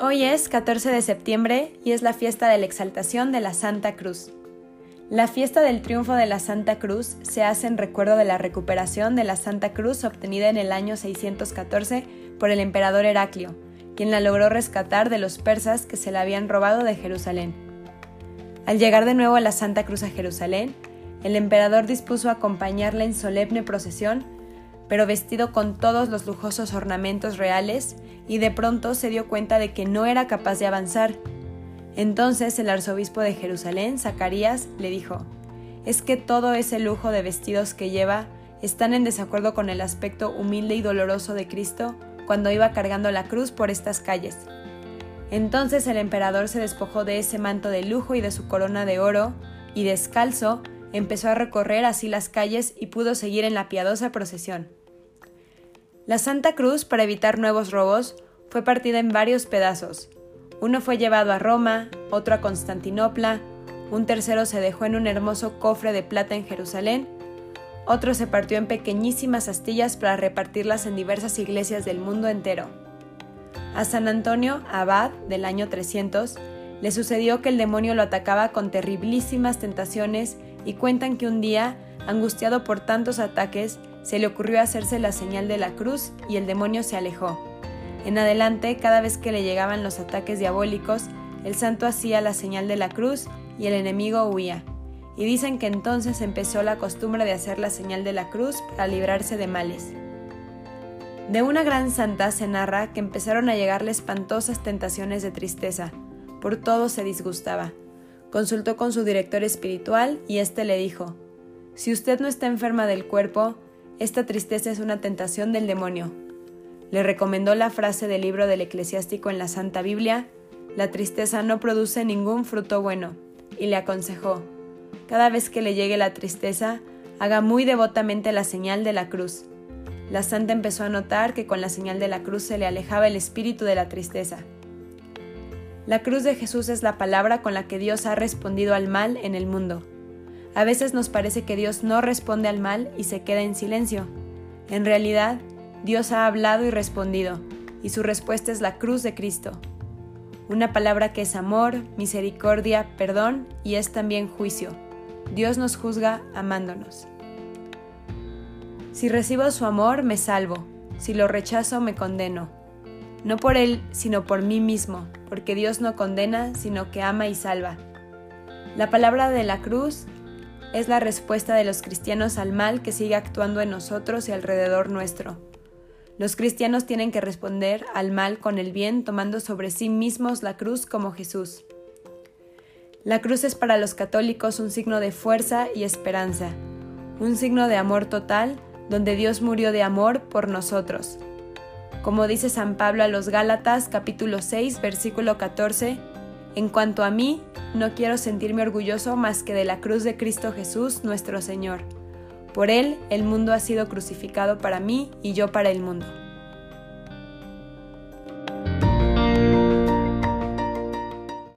Hoy es 14 de septiembre y es la fiesta de la exaltación de la Santa Cruz. La fiesta del triunfo de la Santa Cruz se hace en recuerdo de la recuperación de la Santa Cruz obtenida en el año 614 por el emperador Heraclio, quien la logró rescatar de los persas que se la habían robado de Jerusalén. Al llegar de nuevo a la Santa Cruz a Jerusalén, el emperador dispuso acompañarla en solemne procesión pero vestido con todos los lujosos ornamentos reales, y de pronto se dio cuenta de que no era capaz de avanzar. Entonces el arzobispo de Jerusalén, Zacarías, le dijo, es que todo ese lujo de vestidos que lleva están en desacuerdo con el aspecto humilde y doloroso de Cristo cuando iba cargando la cruz por estas calles. Entonces el emperador se despojó de ese manto de lujo y de su corona de oro, y descalzo empezó a recorrer así las calles y pudo seguir en la piadosa procesión. La Santa Cruz, para evitar nuevos robos, fue partida en varios pedazos. Uno fue llevado a Roma, otro a Constantinopla, un tercero se dejó en un hermoso cofre de plata en Jerusalén, otro se partió en pequeñísimas astillas para repartirlas en diversas iglesias del mundo entero. A San Antonio, abad del año 300, le sucedió que el demonio lo atacaba con terriblísimas tentaciones y cuentan que un día, angustiado por tantos ataques, se le ocurrió hacerse la señal de la cruz y el demonio se alejó. En adelante, cada vez que le llegaban los ataques diabólicos, el santo hacía la señal de la cruz y el enemigo huía. Y dicen que entonces empezó la costumbre de hacer la señal de la cruz para librarse de males. De una gran santa se narra que empezaron a llegarle espantosas tentaciones de tristeza. Por todo se disgustaba. Consultó con su director espiritual y éste le dijo, Si usted no está enferma del cuerpo, esta tristeza es una tentación del demonio. Le recomendó la frase del libro del eclesiástico en la Santa Biblia, la tristeza no produce ningún fruto bueno, y le aconsejó, cada vez que le llegue la tristeza, haga muy devotamente la señal de la cruz. La santa empezó a notar que con la señal de la cruz se le alejaba el espíritu de la tristeza. La cruz de Jesús es la palabra con la que Dios ha respondido al mal en el mundo. A veces nos parece que Dios no responde al mal y se queda en silencio. En realidad, Dios ha hablado y respondido, y su respuesta es la cruz de Cristo. Una palabra que es amor, misericordia, perdón y es también juicio. Dios nos juzga amándonos. Si recibo su amor, me salvo. Si lo rechazo, me condeno. No por Él, sino por mí mismo, porque Dios no condena, sino que ama y salva. La palabra de la cruz es la respuesta de los cristianos al mal que sigue actuando en nosotros y alrededor nuestro. Los cristianos tienen que responder al mal con el bien tomando sobre sí mismos la cruz como Jesús. La cruz es para los católicos un signo de fuerza y esperanza, un signo de amor total donde Dios murió de amor por nosotros. Como dice San Pablo a los Gálatas capítulo 6 versículo 14, en cuanto a mí, no quiero sentirme orgulloso más que de la cruz de Cristo Jesús nuestro Señor. Por Él el mundo ha sido crucificado para mí y yo para el mundo.